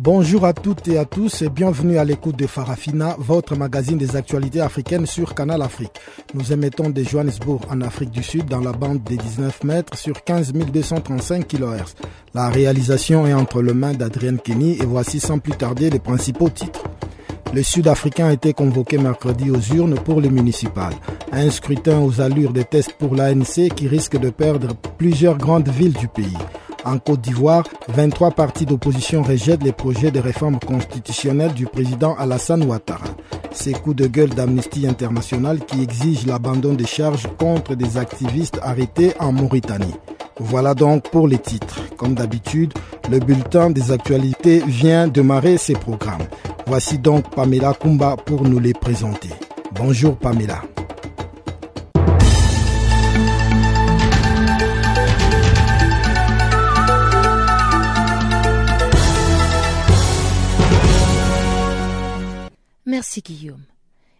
Bonjour à toutes et à tous et bienvenue à l'écoute de Farafina, votre magazine des actualités africaines sur Canal Afrique. Nous émettons de Johannesburg en Afrique du Sud dans la bande des 19 mètres sur 15 235 kHz. La réalisation est entre les mains d'Adrienne Kenny et voici sans plus tarder les principaux titres. Le Sud-Africain a été convoqué mercredi aux urnes pour les municipales. Un scrutin aux allures des tests pour l'ANC qui risque de perdre plusieurs grandes villes du pays. En Côte d'Ivoire, 23 partis d'opposition rejettent les projets de réforme constitutionnelle du président Alassane Ouattara. Ces coups de gueule d'Amnesty International qui exigent l'abandon des charges contre des activistes arrêtés en Mauritanie. Voilà donc pour les titres. Comme d'habitude, le bulletin des actualités vient de marrer ses programmes. Voici donc Pamela Kumba pour nous les présenter. Bonjour Pamela. Merci Guillaume.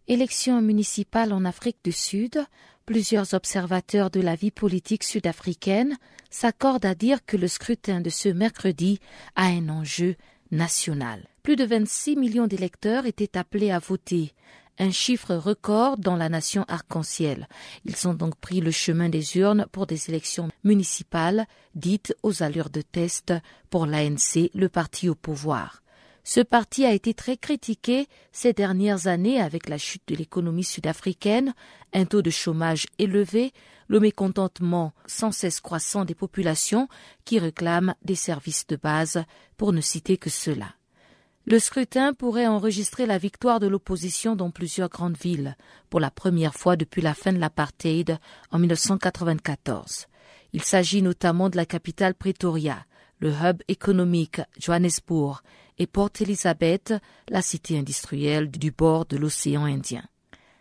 Élection municipale en Afrique du Sud, plusieurs observateurs de la vie politique sud-africaine s'accordent à dire que le scrutin de ce mercredi a un enjeu national. Plus de 26 millions d'électeurs étaient appelés à voter, un chiffre record dans la nation arc-en-ciel. Ils ont donc pris le chemin des urnes pour des élections municipales dites aux allures de test pour l'ANC, le parti au pouvoir. Ce parti a été très critiqué ces dernières années avec la chute de l'économie sud-africaine, un taux de chômage élevé, le mécontentement sans cesse croissant des populations qui réclament des services de base, pour ne citer que cela. Le scrutin pourrait enregistrer la victoire de l'opposition dans plusieurs grandes villes, pour la première fois depuis la fin de l'apartheid en 1994. Il s'agit notamment de la capitale Pretoria, le hub économique Johannesburg et Port Elizabeth, la cité industrielle du bord de l'océan Indien.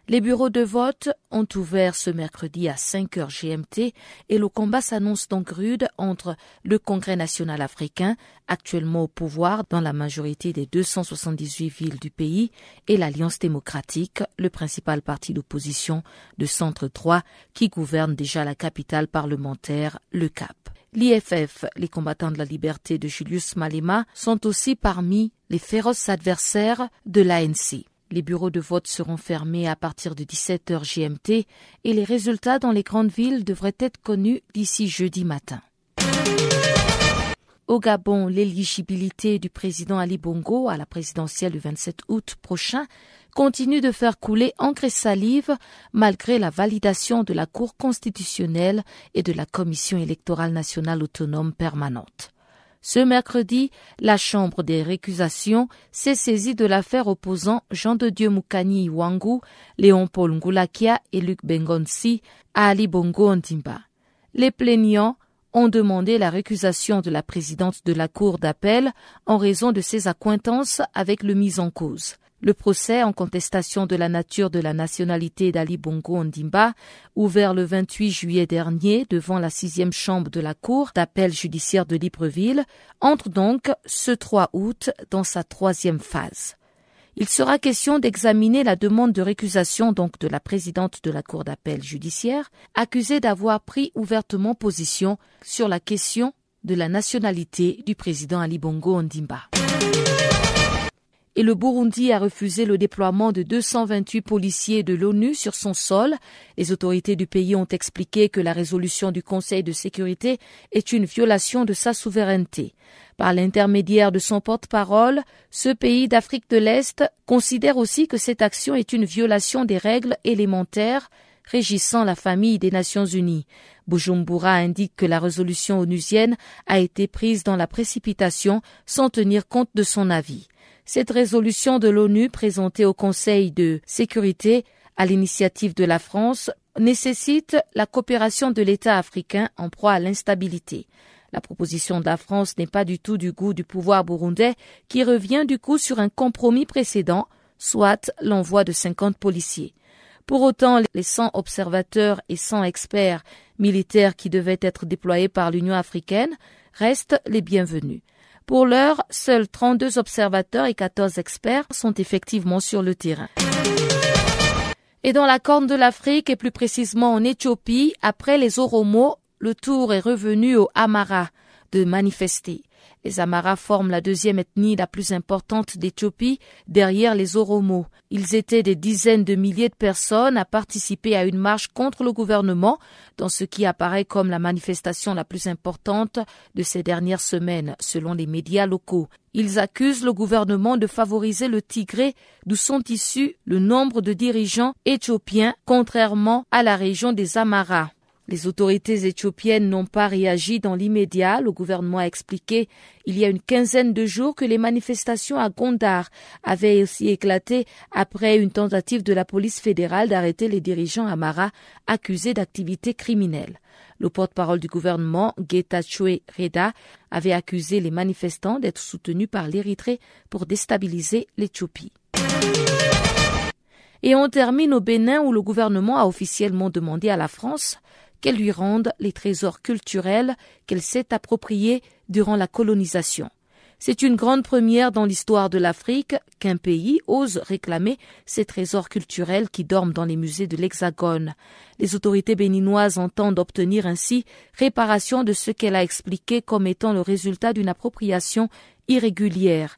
Les bureaux de vote ont ouvert ce mercredi à 5 heures GMT et le combat s'annonce donc rude entre le Congrès national africain, actuellement au pouvoir dans la majorité des 278 villes du pays, et l'Alliance démocratique, le principal parti d'opposition de centre droit qui gouverne déjà la capitale parlementaire, le Cap. L'IFF, les combattants de la liberté de Julius Malema, sont aussi parmi les féroces adversaires de l'ANC. Les bureaux de vote seront fermés à partir de 17h GMT et les résultats dans les grandes villes devraient être connus d'ici jeudi matin. Au Gabon, l'éligibilité du président Ali Bongo à la présidentielle du 27 août prochain continue de faire couler encre et salive malgré la validation de la Cour constitutionnelle et de la Commission électorale nationale autonome permanente. Ce mercredi, la Chambre des récusations s'est saisie de l'affaire opposant Jean de Dieu Moukani Iwangu, Léon-Paul Ngoulakia et Luc Bengonsi à Ali Bongo Ondimba. Les plaignants ont demandé la récusation de la présidente de la Cour d'appel en raison de ses accointances avec le mis en cause. Le procès en contestation de la nature de la nationalité d'Ali Bongo Ondimba, ouvert le 28 juillet dernier devant la sixième chambre de la Cour d'appel judiciaire de Libreville, entre donc ce 3 août dans sa troisième phase. Il sera question d'examiner la demande de récusation donc de la présidente de la Cour d'appel judiciaire, accusée d'avoir pris ouvertement position sur la question de la nationalité du président Ali Bongo Ondimba et le Burundi a refusé le déploiement de 228 policiers de l'ONU sur son sol. Les autorités du pays ont expliqué que la résolution du Conseil de sécurité est une violation de sa souveraineté. Par l'intermédiaire de son porte-parole, ce pays d'Afrique de l'Est considère aussi que cette action est une violation des règles élémentaires régissant la famille des Nations Unies. Bujumbura indique que la résolution onusienne a été prise dans la précipitation sans tenir compte de son avis. Cette résolution de l'ONU présentée au Conseil de sécurité à l'initiative de la France nécessite la coopération de l'État africain en proie à l'instabilité. La proposition de la France n'est pas du tout du goût du pouvoir burundais qui revient du coup sur un compromis précédent, soit l'envoi de 50 policiers. Pour autant, les 100 observateurs et 100 experts militaires qui devaient être déployés par l'Union africaine, restent les bienvenus. Pour l'heure, seuls 32 observateurs et 14 experts sont effectivement sur le terrain. Et dans la Corne de l'Afrique, et plus précisément en Éthiopie, après les Oromo, le tour est revenu aux Amara de manifester. Les Amaras forment la deuxième ethnie la plus importante d'Éthiopie, derrière les Oromo. Ils étaient des dizaines de milliers de personnes à participer à une marche contre le gouvernement, dans ce qui apparaît comme la manifestation la plus importante de ces dernières semaines, selon les médias locaux. Ils accusent le gouvernement de favoriser le Tigré, d'où sont issus le nombre de dirigeants éthiopiens, contrairement à la région des Amaras. Les autorités éthiopiennes n'ont pas réagi dans l'immédiat. Le gouvernement a expliqué il y a une quinzaine de jours que les manifestations à Gondar avaient aussi éclaté après une tentative de la police fédérale d'arrêter les dirigeants Amara accusés d'activités criminelles. Le porte-parole du gouvernement, Getachew Reda, avait accusé les manifestants d'être soutenus par l'Érythrée pour déstabiliser l'Éthiopie. Et on termine au Bénin où le gouvernement a officiellement demandé à la France qu'elle lui rende les trésors culturels qu'elle s'est appropriés durant la colonisation. C'est une grande première dans l'histoire de l'Afrique qu'un pays ose réclamer ces trésors culturels qui dorment dans les musées de l'Hexagone. Les autorités béninoises entendent obtenir ainsi réparation de ce qu'elle a expliqué comme étant le résultat d'une appropriation irrégulière.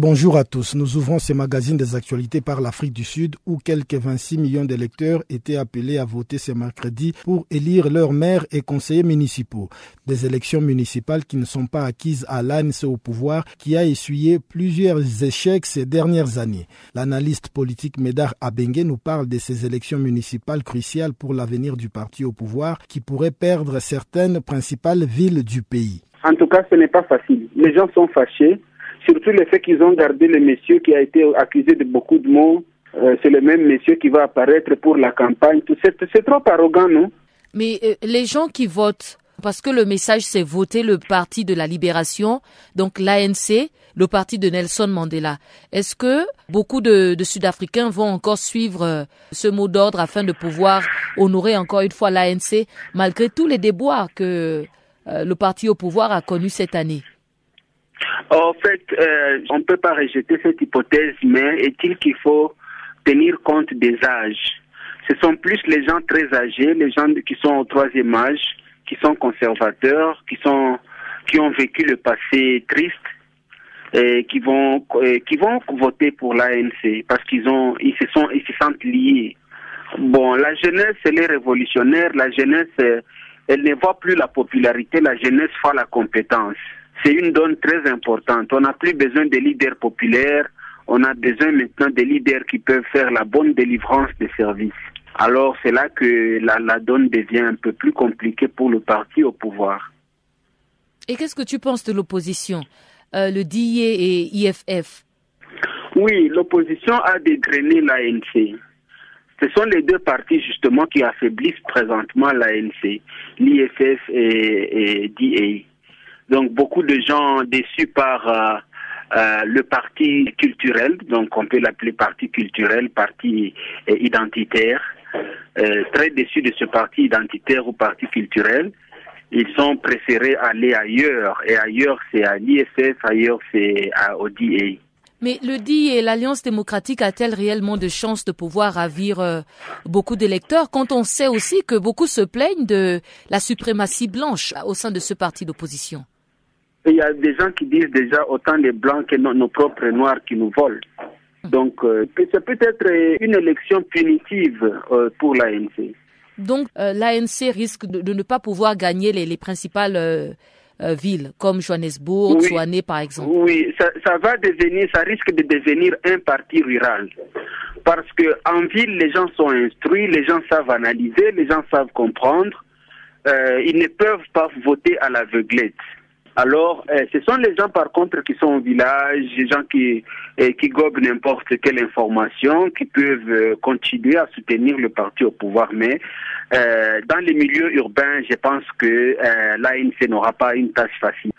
Bonjour à tous. Nous ouvrons ce magazine des actualités par l'Afrique du Sud où quelques 26 millions d'électeurs étaient appelés à voter ce mercredi pour élire leurs maires et conseillers municipaux. Des élections municipales qui ne sont pas acquises à l'ANC au pouvoir qui a essuyé plusieurs échecs ces dernières années. L'analyste politique Médard Abengue nous parle de ces élections municipales cruciales pour l'avenir du parti au pouvoir qui pourrait perdre certaines principales villes du pays. En tout cas, ce n'est pas facile. Les gens sont fâchés Surtout le fait qu'ils ont gardé le monsieur qui a été accusé de beaucoup de mots. Euh, c'est le même monsieur qui va apparaître pour la campagne. C'est trop arrogant, non? Mais euh, les gens qui votent, parce que le message c'est voter le parti de la libération, donc l'ANC, le parti de Nelson Mandela. Est-ce que beaucoup de, Sud-Africains vont encore suivre euh, ce mot d'ordre afin de pouvoir honorer encore une fois l'ANC malgré tous les déboires que le parti au pouvoir a connus cette année? En fait, euh, on ne peut pas rejeter cette hypothèse, mais est-il qu'il faut tenir compte des âges? Ce sont plus les gens très âgés, les gens qui sont au troisième âge, qui sont conservateurs, qui sont qui ont vécu le passé triste et qui vont qui vont voter pour l'ANC parce qu'ils ont ils se sont ils se sentent liés. Bon, la jeunesse elle est révolutionnaire, la jeunesse elle ne voit plus la popularité, la jeunesse voit la compétence c'est une donne très importante. On n'a plus besoin de leaders populaires, on a besoin maintenant de leaders qui peuvent faire la bonne délivrance des services. Alors c'est là que la, donne devient un peu plus compliquée pour le parti au pouvoir. Et qu'est-ce que tu penses de l'opposition, euh, le DIE et IFF Oui, l'opposition a dégrainé l'ANC. Ce sont les deux partis justement qui affaiblissent présentement l'ANC, l'IFF et, et DIE. Donc beaucoup de gens déçus par euh, euh, le parti culturel, donc on peut l'appeler parti culturel, parti euh, identitaire, très déçus de ce parti identitaire ou parti culturel. Ils sont préférés aller ailleurs, et ailleurs c'est à l'ISF, ailleurs c'est à ODA. Mais le dit et l'Alliance démocratique a-t-elle réellement de chances de pouvoir ravir beaucoup d'électeurs quand on sait aussi que beaucoup se plaignent de la suprématie blanche au sein de ce parti d'opposition? Il y a des gens qui disent déjà autant les blancs que nos, propres noirs qui nous volent. Donc, euh, ça peut être une élection punitive euh, pour l'ANC. Donc, l'ANC risque de, ne pas pouvoir gagner les, les principales euh, villes comme Johannesburg, oui, par exemple. Oui, ça, ça, va devenir, ça risque de devenir un parti rural. Parce que en ville, les gens sont instruits, les gens savent analyser, les gens savent comprendre. Euh, ils ne peuvent pas voter à l'aveuglette. Alors, euh, ce sont les gens par contre qui sont au village, les gens qui euh, qui gobent n'importe quelle information, qui peuvent euh, continuer à soutenir le parti au pouvoir. Mais dans les milieux urbains, je pense que l'ANC n'aura pas une tâche facile.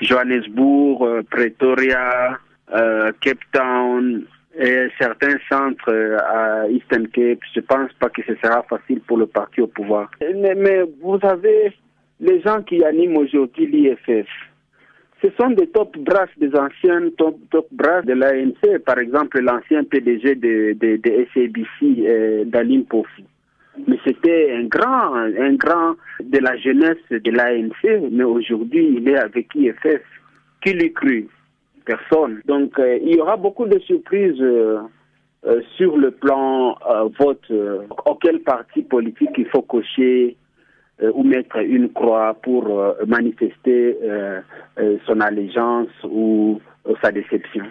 Johannesburg, Pretoria, Cape Town, et certains centres à Eastern Cape, je pense pas que ce sera facile pour le parti au pouvoir. mais vous avez les gens qui animent aujourd'hui l'IFF, ce sont des top brass, des anciens top, top brass de l'ANC, par exemple l'ancien PDG de, de, SABC, euh, Dalim Pofu. Mais c'était un grand, un grand de la jeunesse de l'ANC, mais aujourd'hui il est avec IFF. Qui lui cru? Personne. Donc euh, il y aura beaucoup de surprises euh, sur le plan vote. auquel parti politique il faut cocher ou mettre une croix pour euh, manifester euh, son allégeance ou sa déception.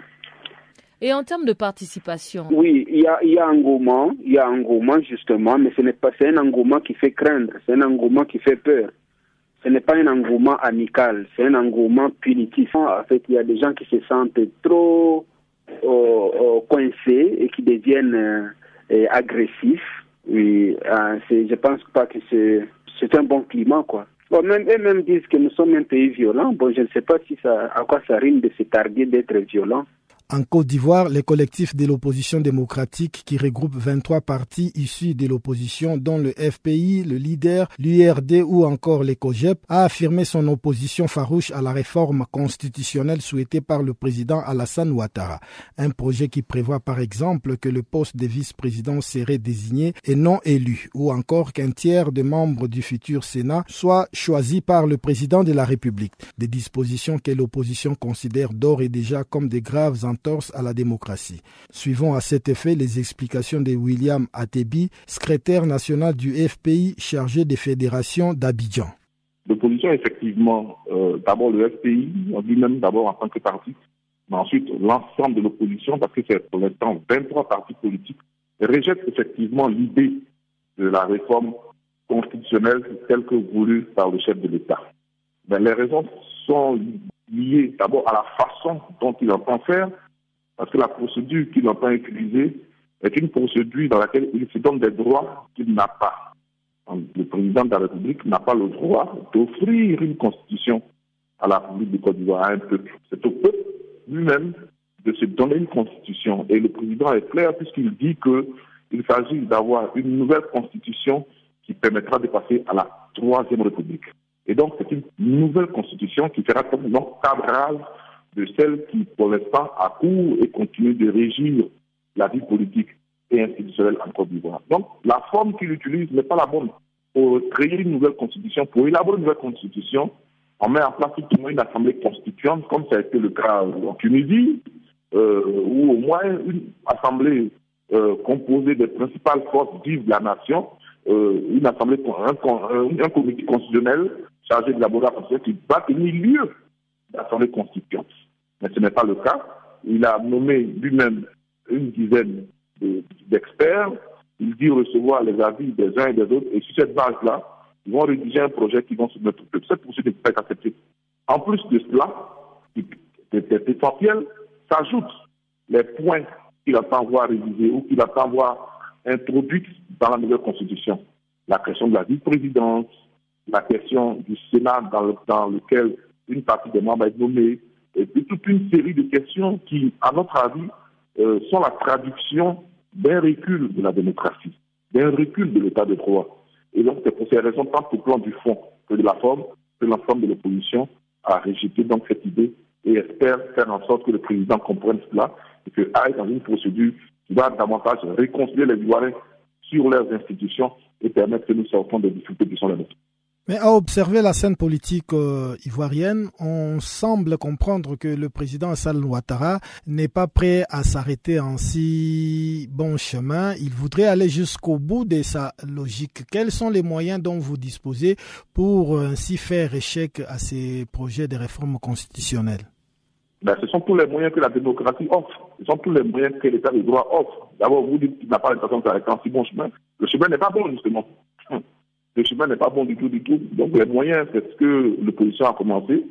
Et en termes de participation? Oui, il y a, y a un engouement, il y a engouement justement, mais ce n'est pas c'est un engouement qui fait craindre, c'est un engouement qui fait peur. Ce n'est pas un engouement amical, c'est un engouement punitif. En fait, il y a des gens qui se sentent trop coincés et qui deviennent agressifs. Oui, je pense pas que c'est c'est un bon climat, quoi. Bon, même, eux-mêmes disent que nous sommes un pays violent. Bon, je ne sais pas si ça, à quoi ça rime de se targuer d'être violent. En Côte d'Ivoire, les collectifs de l'opposition démocratique qui regroupent 23 partis issus de l'opposition dont le FPI, le LIDER, l'URD ou encore les COGEP a affirmé son opposition farouche à la réforme constitutionnelle souhaitée par le président Alassane Ouattara. Un projet qui prévoit par exemple que le poste de vice-président serait désigné et non élu ou encore qu'un tiers des membres du futur Sénat soit choisi par le président de la République. Des dispositions que l'opposition considère d'ores et déjà comme des graves torse à la démocratie. Suivons à cet effet les explications de William Atebi, secrétaire national du FPI chargé des fédérations d'Abidjan. L'opposition, effectivement, euh, d'abord le FPI, on dit même d'abord en tant que parti, mais ensuite l'ensemble de l'opposition, parce que c'est pour l'instant 23 partis politiques, rejette effectivement l'idée de la réforme constitutionnelle telle que voulue par le chef de l'État. Ben, les raisons sont liées d'abord à la façon dont il entend faire, parce que la procédure qu'il entend utiliser est une procédure dans laquelle il se donne des droits qu'il n'a pas. Le président de la République n'a pas le droit d'offrir une constitution à la République du Côte d'Ivoire, à un peuple. C'est au peuple lui-même de se donner une constitution. Et le président est clair puisqu'il dit qu'il s'agit d'avoir une nouvelle constitution qui permettra de passer à la troisième République. Et donc, c'est une nouvelle constitution qui fera comme un cadrage de celle qui, pour l'instant, a cours et continue de régir la vie politique et institutionnelle en Côte d'Ivoire. Donc, la forme qu'il utilise n'est pas la bonne. Pour créer une nouvelle constitution, pour élaborer une nouvelle constitution, on met en place une assemblée constituante, comme ça a été le cas en Tunisie, euh, ou au moins une assemblée euh, composée des principales forces vives de la nation, euh, une assemblée, un, un, comité constitutionnel chargé de la constitution qui va tenir lieu d'assemblée constituante mais ce n'est pas le cas. Il a nommé lui-même une dizaine d'experts. Il dit recevoir les avis des uns et des autres. Et sur cette base-là, ils vont rédiger un projet qui va soumettre au Cette procédure n'est pas acceptée. En plus de cela, essentiel, s'ajoutent les points qu'il attend voir révisés ou qu'il attend voir introduits dans la nouvelle constitution. La question de la vice-présidence, la question du Sénat dans, dans lequel une partie des membres est nommée, et puis toute une série de questions qui, à notre avis, euh, sont la traduction d'un recul de la démocratie, d'un recul de l'état de droit. Et donc, c'est pour ces raisons, tant au plan du fond que de la forme, que l'ensemble de l'opposition a rejeté donc cette idée et espère faire en sorte que le président comprenne cela et que aille dans une procédure qui va davantage réconcilier les Ivoiriens sur leurs institutions et permettre que nous sortons des difficultés qui sont les nôtres. Mais à observer la scène politique euh, ivoirienne, on semble comprendre que le président Hassan Ouattara n'est pas prêt à s'arrêter en si bon chemin. Il voudrait aller jusqu'au bout de sa logique. Quels sont les moyens dont vous disposez pour euh, ainsi faire échec à ces projets de réforme constitutionnelle? Ben, ce sont tous les moyens que la démocratie offre. Ce sont tous les moyens que l'État de droit offre. D'abord, vous dites qu'il n'a pas l'intention de s'arrêter en si bon chemin. Le chemin n'est pas bon, justement le chemin n'est pas bon du tout, du tout. Donc les moyens, c'est ce que l'opposition a commencé.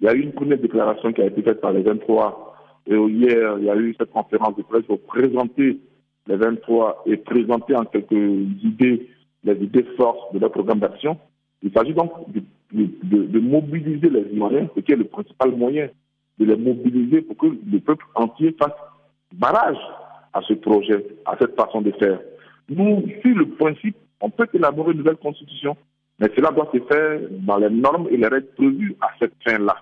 Il y a eu une première déclaration qui a été faite par les 23. Et hier, il y a eu cette conférence de presse pour présenter les 23 et présenter en quelques idées les idées forces de leur programme d'action. Il s'agit donc de, de, mobiliser les Ivoiriens, ce qui est le principal moyen, de les mobiliser pour que le peuple entier fasse barrage à ce projet, à cette façon de faire. Nous, sur le principe, on peut élaborer une nouvelle constitution, mais cela doit se faire dans les normes et les règles prévues à cette fin-là.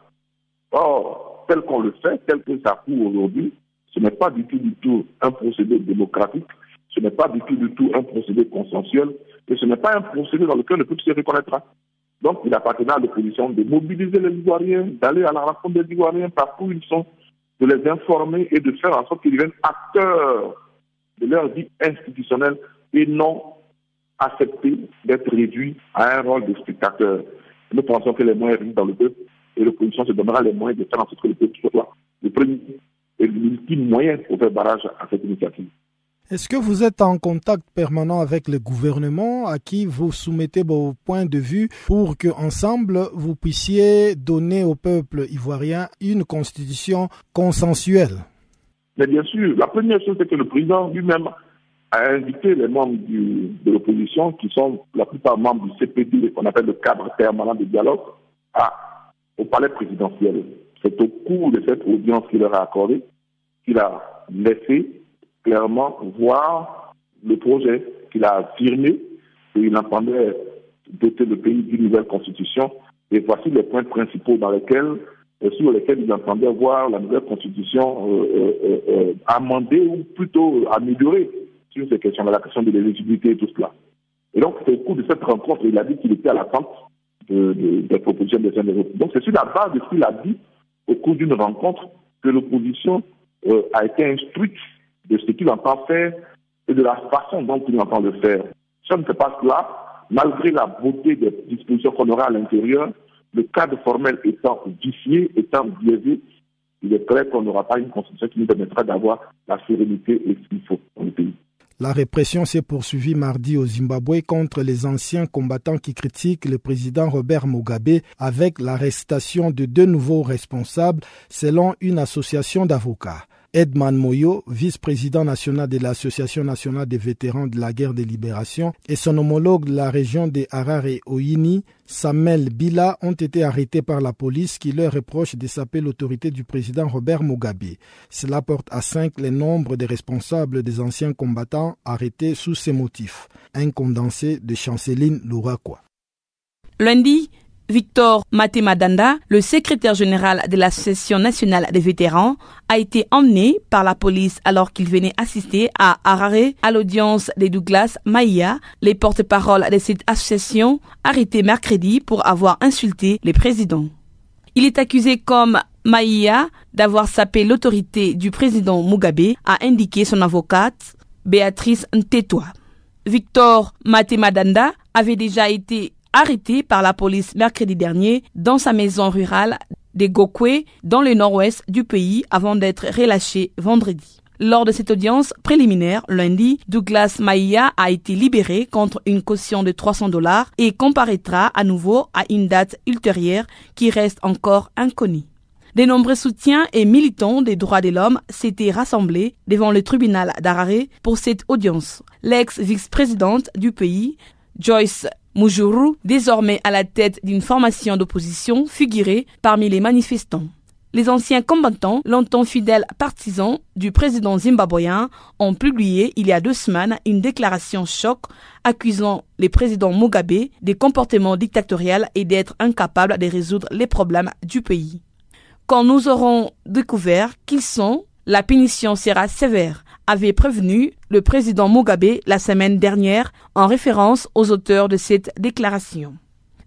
Or, tel qu'on le fait, tel que ça court aujourd'hui, ce n'est pas du tout, du tout un procédé démocratique, ce n'est pas du tout, du tout un procédé consensuel, et ce n'est pas un procédé dans lequel le peuple se reconnaîtra. Donc, il appartient à l'opposition de mobiliser les Ivoiriens, d'aller à la rencontre des Ivoiriens partout où ils sont, de les informer et de faire en sorte qu'ils deviennent acteurs de leur vie institutionnelle et non accepter d'être réduit à un rôle de spectateur. Nous pensons que les moyens arrivent dans le peuple et l'opposition se donnera les moyens de faire en sorte que le peuple soit le premier et l'ultime moyen pour faire barrage à cette initiative. Est-ce que vous êtes en contact permanent avec le gouvernement à qui vous soumettez vos points de vue pour que ensemble vous puissiez donner au peuple ivoirien une constitution consensuelle? Mais bien sûr, la première chose c'est que le président lui-même a invité les membres de l'opposition, qui sont la plupart membres du CPD, qu'on appelle le cadre permanent de dialogue, au palais présidentiel. C'est au cours de cette audience qu'il leur a accordée qu'il a laissé clairement voir le projet, qu'il a affirmé qu'il entendait doter le pays d'une nouvelle constitution. Et voici les points principaux dans lesquels, euh, sur lesquels il entendait voir la nouvelle constitution euh, euh, amendée ou plutôt améliorée sur ces questions-là, la question de l'éligibilité et tout cela. Et donc, au cours de cette rencontre, il a dit qu'il était à l'attente de, des propositions des uns des autres. Donc, c'est sur la base de ce qu'il a dit au cours d'une rencontre que l'opposition euh, a été instruite de ce qu'il entend faire et de la façon dont il entend le faire. On ne fait pas cela, malgré la beauté des dispositions qu'on aura à l'intérieur, le cadre formel étant vicié, étant biaisé, il est clair qu'on n'aura pas une constitution qui nous permettra d'avoir la sérénité et ce qu'il faut dans le pays. La répression s'est poursuivie mardi au Zimbabwe contre les anciens combattants qui critiquent le président Robert Mugabe avec l'arrestation de deux nouveaux responsables selon une association d'avocats. Edman Moyo, vice-président national de l'Association nationale des vétérans de la guerre de libération, et son homologue de la région de Harare Oini, Samuel Bila, ont été arrêtés par la police qui leur reproche de saper l'autorité du président Robert Mugabe. Cela porte à cinq le nombre des responsables des anciens combattants arrêtés sous ces motifs. Un condensé de Chanceline Lourakwa. Lundi, Victor Matemadanda, le secrétaire général de l'Association nationale des vétérans, a été emmené par la police alors qu'il venait assister à Harare à l'audience de Douglas Maïa, les porte-parole de cette association, arrêtés mercredi pour avoir insulté les présidents. Il est accusé comme Maïa d'avoir sapé l'autorité du président Mugabe, a indiqué son avocate Béatrice Ntetwa. Victor Matemadanda avait déjà été arrêté par la police mercredi dernier dans sa maison rurale de Gokwe, dans le nord-ouest du pays, avant d'être relâché vendredi. Lors de cette audience préliminaire, lundi, Douglas Maïa a été libéré contre une caution de 300 dollars et comparaîtra à nouveau à une date ultérieure qui reste encore inconnue. De nombreux soutiens et militants des droits de l'homme s'étaient rassemblés devant le tribunal d'Harare pour cette audience. L'ex-vice-présidente du pays, Joyce Mujuru, désormais à la tête d'une formation d'opposition, figurait parmi les manifestants. Les anciens combattants, longtemps fidèles partisans du président zimbabwéen, ont publié il y a deux semaines une déclaration choc accusant le président Mugabe des comportements dictatoriaux et d'être incapable de résoudre les problèmes du pays. Quand nous aurons découvert qu'ils sont La punition sera sévère, avait prévenu le président Mugabe la semaine dernière en référence aux auteurs de cette déclaration.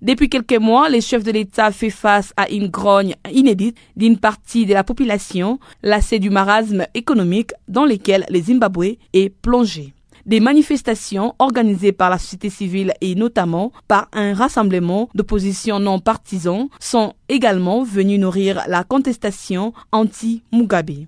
Depuis quelques mois, les chefs de l'État font face à une grogne inédite d'une partie de la population lassée du marasme économique dans lequel le Zimbabwe est plongé. Des manifestations organisées par la société civile et notamment par un rassemblement d'opposition non partisan sont également venues nourrir la contestation anti-Mugabe.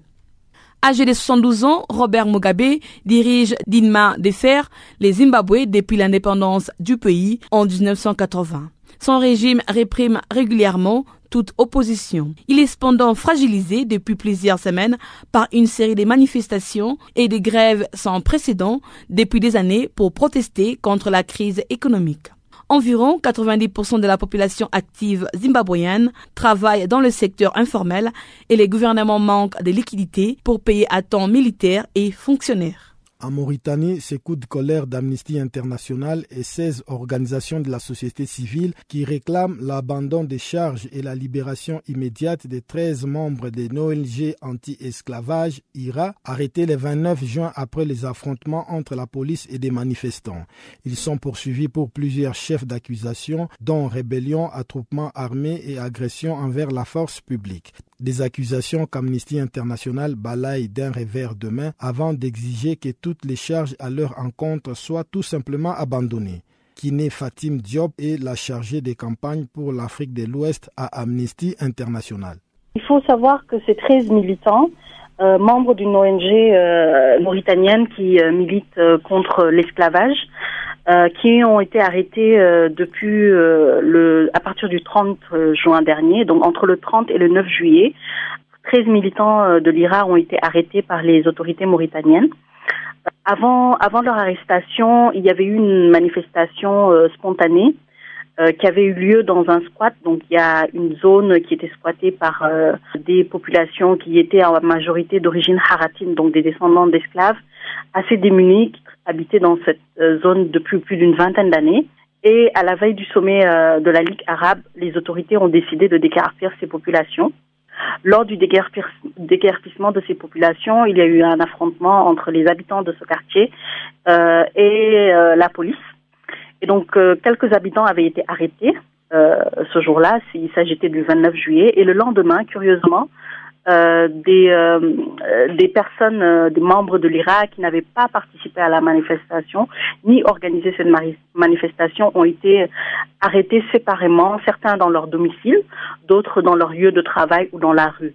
Âgé de 72 ans, Robert Mugabe dirige d'une main de fer les Zimbabwe depuis l'indépendance du pays en 1980. Son régime réprime régulièrement toute opposition. Il est cependant fragilisé depuis plusieurs semaines par une série de manifestations et de grèves sans précédent depuis des années pour protester contre la crise économique. Environ 90% de la population active zimbabwéenne travaille dans le secteur informel et les gouvernements manquent de liquidités pour payer à temps militaires et fonctionnaires. En Mauritanie, ces coups de colère d'Amnesty International et 16 organisations de la société civile qui réclament l'abandon des charges et la libération immédiate des 13 membres de l'ONG anti-esclavage IRA arrêtés le 29 juin après les affrontements entre la police et des manifestants. Ils sont poursuivis pour plusieurs chefs d'accusation dont rébellion, attroupement armé et agression envers la force publique. Des accusations qu'Amnesty International balaye d'un revers de main avant d'exiger que toutes les charges à leur encontre soient tout simplement abandonnées. Kiné Fatim Diop est la chargée des campagnes pour l'Afrique de l'Ouest à Amnesty International. Il faut savoir que ces 13 militants, euh, membres d'une ONG euh, mauritanienne qui euh, milite contre l'esclavage, qui ont été arrêtés depuis le à partir du 30 juin dernier, donc entre le 30 et le 9 juillet. 13 militants de l'IRA ont été arrêtés par les autorités mauritaniennes. Avant, avant leur arrestation, il y avait eu une manifestation spontanée euh, qui avait eu lieu dans un squat. Donc il y a une zone qui était squattée par euh, des populations qui étaient en majorité d'origine haratine, donc des descendants d'esclaves, assez démunis, habitaient dans cette euh, zone depuis plus d'une vingtaine d'années. Et à la veille du sommet de la Ligue arabe, les autorités ont décidé de déguerpir ces populations. Lors du déguerpissement de ces populations, il y a eu un affrontement entre les habitants de ce quartier et la police. Et donc, euh, quelques habitants avaient été arrêtés euh, ce jour-là, il s'agissait du 29 juillet. Et le lendemain, curieusement, euh, des, des personnes, des membres de l'Irak qui n'avaient pas participé à la manifestation ni organisé cette manifestation ont été arrêtés séparément, certains dans leur domicile, d'autres dans leur lieu de travail ou dans la rue.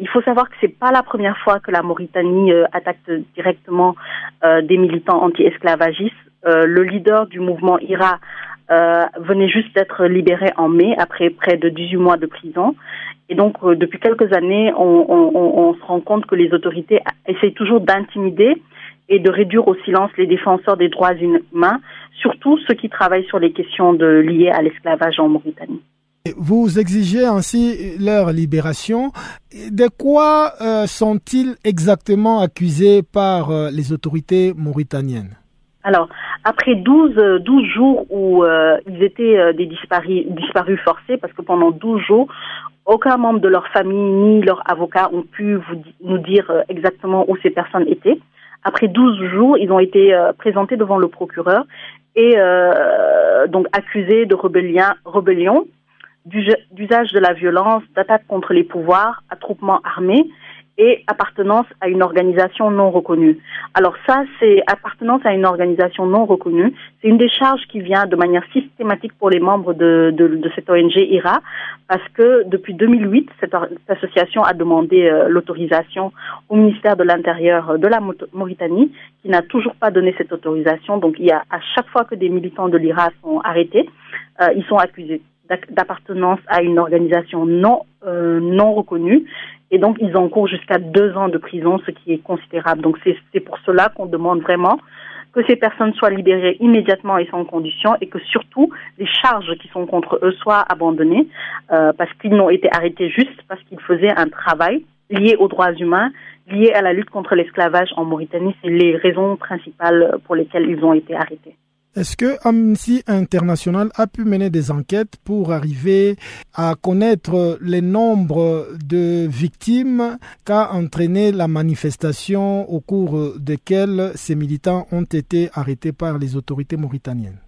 il faut savoir que c'est pas la première fois que la Mauritanie attaque directement des militants anti-esclavagistes. Euh, le leader du mouvement IRA euh, venait juste d'être libéré en mai après près de 18 mois de prison. Et donc, euh, depuis quelques années, on, se rend compte que les autorités essayent toujours d'intimider et de réduire au silence les défenseurs des droits humains, surtout ceux qui travaillent sur les questions de, liées à l'esclavage en Mauritanie. Vous exigez ainsi leur libération. De quoi sont-ils exactement accusés par les autorités mauritaniennes? Alors, après 12, 12 euh, jours où euh, ils étaient euh, des disparus, disparus forcés, parce que pendant 12 jours, aucun membre de leur famille ni leur avocat ont pu vous, nous dire exactement où ces personnes étaient. Après 12 jours, ils ont été présentés devant le procureur et donc accusés de rébellion, rébellion d'usage de la violence, d'attaque contre les pouvoirs, attroupement armé et appartenance à une organisation non reconnue. Alors ça, c'est appartenance à une organisation non reconnue. C'est une des charges qui vient de manière systématique pour les membres de, de, cette ONG IRA, parce que depuis 2008, cette, association a demandé euh, l'autorisation au ministère de l'Intérieur de la Mauritanie, qui n'a toujours pas donné cette autorisation. Donc il y a à chaque fois que des militants de l'IRA sont arrêtés, euh, ils sont accusés d'appartenance à une organisation non euh, non reconnue et donc, ils encourent jusqu'à deux ans de prison, ce qui est considérable. Donc, c'est pour cela qu'on demande vraiment que ces personnes soient libérées immédiatement et sans condition et que surtout les charges qui sont contre eux soient abandonnées euh, parce qu'ils n'ont été arrêtés juste parce qu'ils faisaient un travail lié aux droits humains, lié à la lutte contre l'esclavage en Mauritanie. C'est les raisons principales pour lesquelles ils ont été arrêtés. Est-ce que Amnesty International a pu mener des enquêtes pour arriver à connaître les nombres de victimes qu'a entraîné la manifestation au cours desquelles ces militants ont été arrêtés par les autorités mauritaniennes?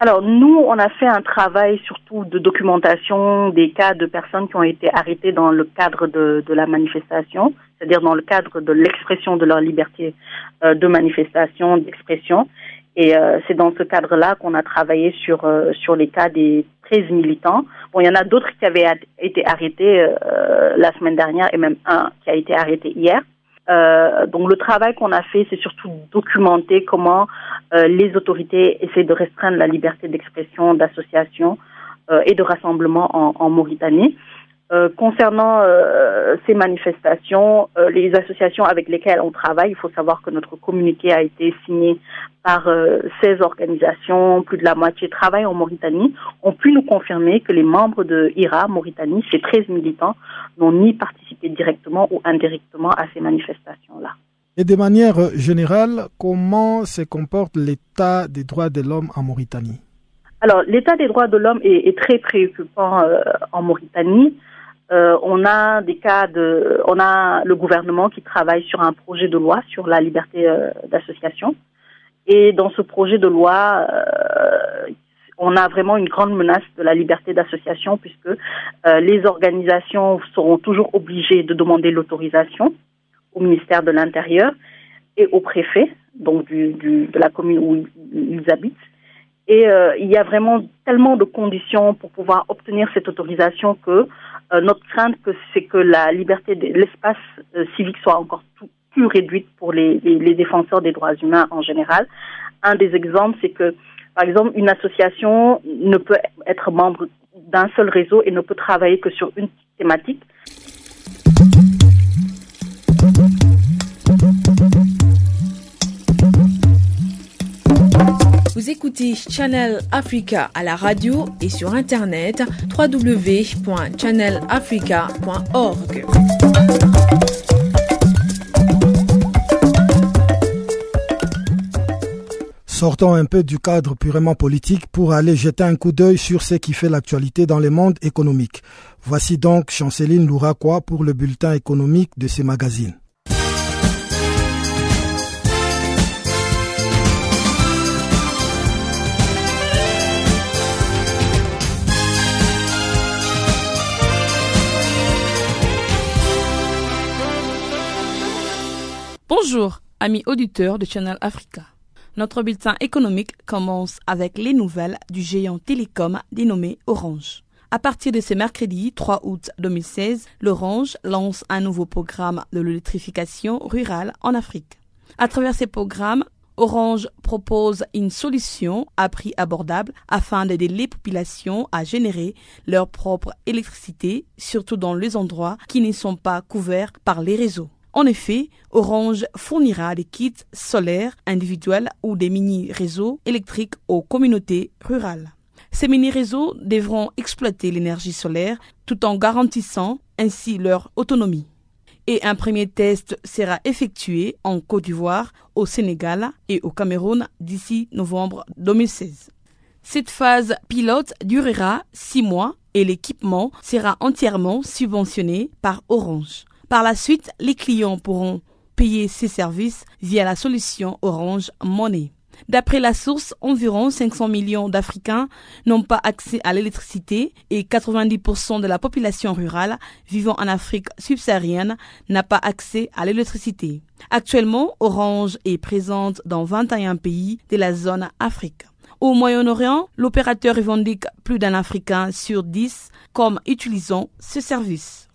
Alors nous, on a fait un travail surtout de documentation des cas de personnes qui ont été arrêtées dans le cadre de, la manifestation, c'est-à-dire dans le cadre de l'expression de leur liberté euh, de manifestation, d'expression. Et euh, c'est dans ce cadre-là qu'on a travaillé sur euh, sur les cas des 13 militants. Bon, il y en a d'autres qui avaient été arrêtés la semaine dernière et même un qui a été arrêté hier. Euh, donc le travail qu'on a fait, c'est surtout documenter comment euh, les autorités essaient de restreindre la liberté d'expression, d'association euh, et de rassemblement en, Mauritanie. Euh, concernant euh, ces manifestations, euh, les associations avec lesquelles on travaille, il faut savoir que notre communiqué a été signé par 16 organisations, plus de la moitié travaillent en Mauritanie, ont pu nous confirmer que les membres de IRA Mauritanie, ces 13 militants, n'ont ni participé directement ou indirectement à ces manifestations-là. Et de manière générale, comment se comporte l'état des droits de l'homme en Mauritanie? Alors, l'état des droits de l'homme est, est, très préoccupant euh, en Mauritanie. Euh, on a des cas de, on a le gouvernement qui travaille sur un projet de loi sur la liberté euh, d'association. Et dans ce projet de loi, euh, on a vraiment une grande menace de la liberté d'association puisque euh, les organisations seront toujours obligées de demander l'autorisation au ministère de l'Intérieur et au préfet, donc de la commune où ils habitent. Et euh, il y a vraiment tellement de conditions pour pouvoir obtenir cette autorisation que notre crainte, c'est que la liberté de l'espace civique soit encore tout, plus réduite pour les, défenseurs des droits humains en général. Un des exemples, c'est que, par exemple, une association ne peut être membre d'un seul réseau et ne peut travailler que sur une thématique. Vous écoutez Channel Africa à la radio et sur internet www.channelafrica.org. Sortons un peu du cadre purement politique pour aller jeter un coup d'œil sur ce qui fait l'actualité dans le monde économique. Voici donc Chanceline Louraquois pour le bulletin économique de ces magazines. Bonjour, amis auditeurs de Channel Africa. Notre bulletin économique commence avec les nouvelles du géant télécom dénommé Orange. À partir de ce mercredi 3 août 2016, l'Orange lance un nouveau programme de l'électrification rurale en Afrique. À travers ces programmes, Orange propose une solution à prix abordable afin d'aider les populations à générer leur propre électricité, surtout dans les endroits qui ne sont pas couverts par les réseaux. En effet, Orange fournira des kits solaires individuels ou des mini-réseaux électriques aux communautés rurales. Ces mini-réseaux devront exploiter l'énergie solaire tout en garantissant ainsi leur autonomie. Et un premier test sera effectué en Côte d'Ivoire, au Sénégal et au Cameroun d'ici novembre 2016. Cette phase pilote durera six mois et l'équipement sera entièrement subventionné par Orange. Par la suite, les clients pourront payer ces services via la solution Orange Money. D'après la source, environ 500 millions d'Africains n'ont pas accès à l'électricité et 90% de la population rurale vivant en Afrique subsaharienne n'a pas accès à l'électricité. Actuellement, Orange est présente dans 21 pays de la zone Afrique. Au Moyen-Orient, l'opérateur revendique plus d'un Africain sur 10 comme utilisant ce service.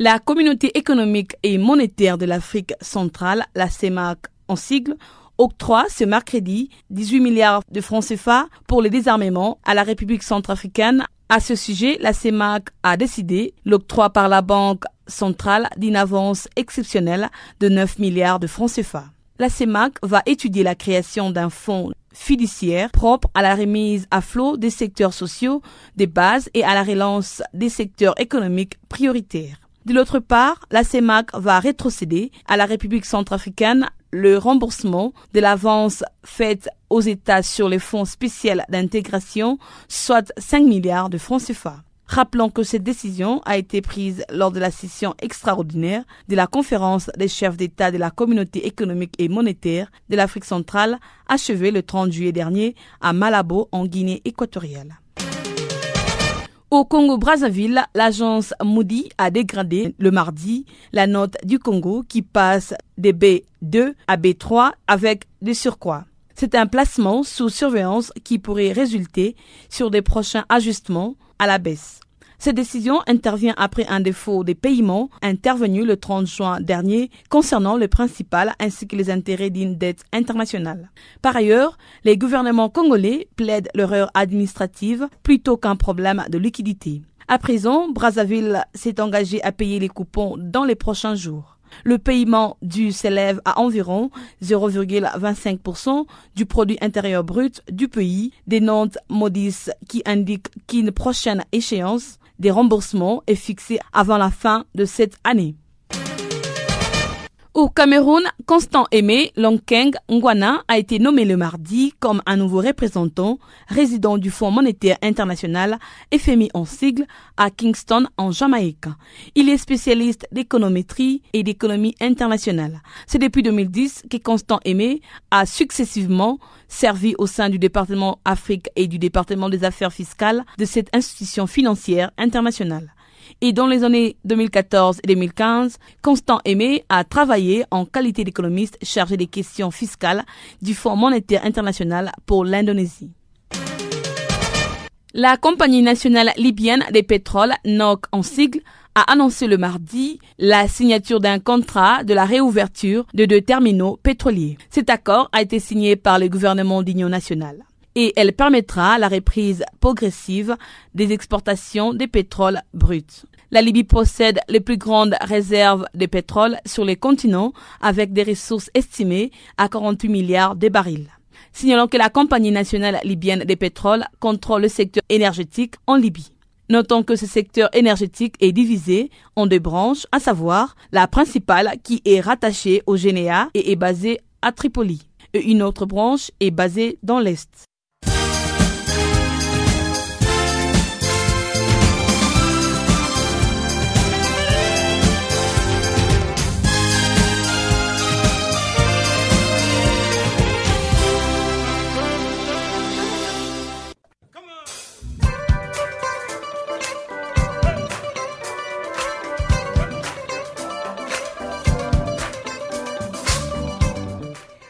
La communauté économique et monétaire de l'Afrique centrale, la CEMAC en sigle, octroie ce mercredi 18 milliards de francs CFA pour le désarmement à la République centrafricaine. À ce sujet, la CEMAC a décidé l'octroi par la Banque centrale d'une avance exceptionnelle de 9 milliards de francs CFA. La CEMAC va étudier la création d'un fonds fiduciaire propre à la remise à flot des secteurs sociaux des bases et à la relance des secteurs économiques prioritaires. De l'autre part, la CEMAC va rétrocéder à la République centrafricaine le remboursement de l'avance faite aux États sur les fonds spéciaux d'intégration, soit 5 milliards de francs CFA. Rappelons que cette décision a été prise lors de la session extraordinaire de la conférence des chefs d'État de la communauté économique et monétaire de l'Afrique centrale achevée le 30 juillet dernier à Malabo en Guinée équatoriale. Au Congo-Brazzaville, l'agence Moody a dégradé le mardi la note du Congo qui passe de B2 à B3 avec des surcroîts. C'est un placement sous surveillance qui pourrait résulter sur des prochains ajustements à la baisse. Cette décision intervient après un défaut des paiements intervenu le 30 juin dernier concernant le principal ainsi que les intérêts d'une dette internationale. Par ailleurs, les gouvernements congolais plaident l'erreur administrative plutôt qu'un problème de liquidité. À présent, Brazzaville s'est engagé à payer les coupons dans les prochains jours. Le paiement dû s'élève à environ 0,25% du produit intérieur brut du pays, des notes modistes qui indiquent qu'une prochaine échéance des remboursements est fixée avant la fin de cette année. Au Cameroun, Constant Aimé Longkeng Ngwana a été nommé le mardi comme un nouveau représentant résident du Fonds monétaire international FMI en sigle à Kingston en Jamaïque. Il est spécialiste d'économétrie et d'économie internationale. C'est depuis 2010 que Constant Aimé a successivement servi au sein du département Afrique et du département des affaires fiscales de cette institution financière internationale et dans les années 2014 et 2015, Constant Aimé a travaillé en qualité d'économiste chargé des questions fiscales du Fonds monétaire international pour l'Indonésie. La compagnie nationale libyenne des pétroles, NOC en sigle, a annoncé le mardi la signature d'un contrat de la réouverture de deux terminaux pétroliers. Cet accord a été signé par le gouvernement d'Union nationale et elle permettra la reprise progressive des exportations de pétrole brut. La Libye possède les plus grandes réserves de pétrole sur les continents avec des ressources estimées à 48 milliards de barils. Signalons que la compagnie nationale libyenne des pétroles contrôle le secteur énergétique en Libye. Notons que ce secteur énergétique est divisé en deux branches, à savoir la principale qui est rattachée au Généa et est basée à Tripoli, et une autre branche est basée dans l'Est.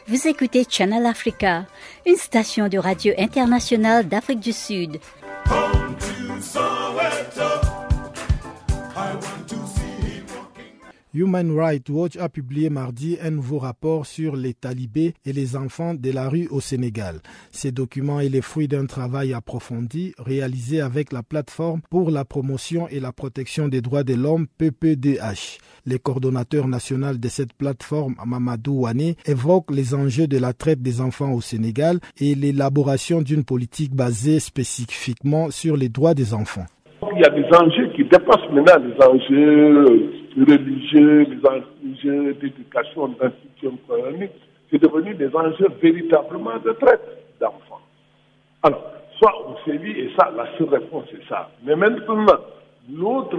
Vous écoutez Channel Africa, une station de radio internationale d'Afrique du Sud. Human Rights Watch a publié mardi un nouveau rapport sur les talibés et les enfants de la rue au Sénégal. Ces documents est le fruit d'un travail approfondi réalisé avec la plateforme pour la promotion et la protection des droits de l'homme PPDH. Le coordonnateur national de cette plateforme, Mamadou Wane, évoque les enjeux de la traite des enfants au Sénégal et l'élaboration d'une politique basée spécifiquement sur les droits des enfants. Il y a des enjeux qui dépassent maintenant les enjeux religieux, les enjeux d'éducation, d'institution économique. C'est devenu des enjeux véritablement de traite d'enfants. Alors, soit on sévit, et ça, la seule réponse est ça. Mais maintenant, l'autre,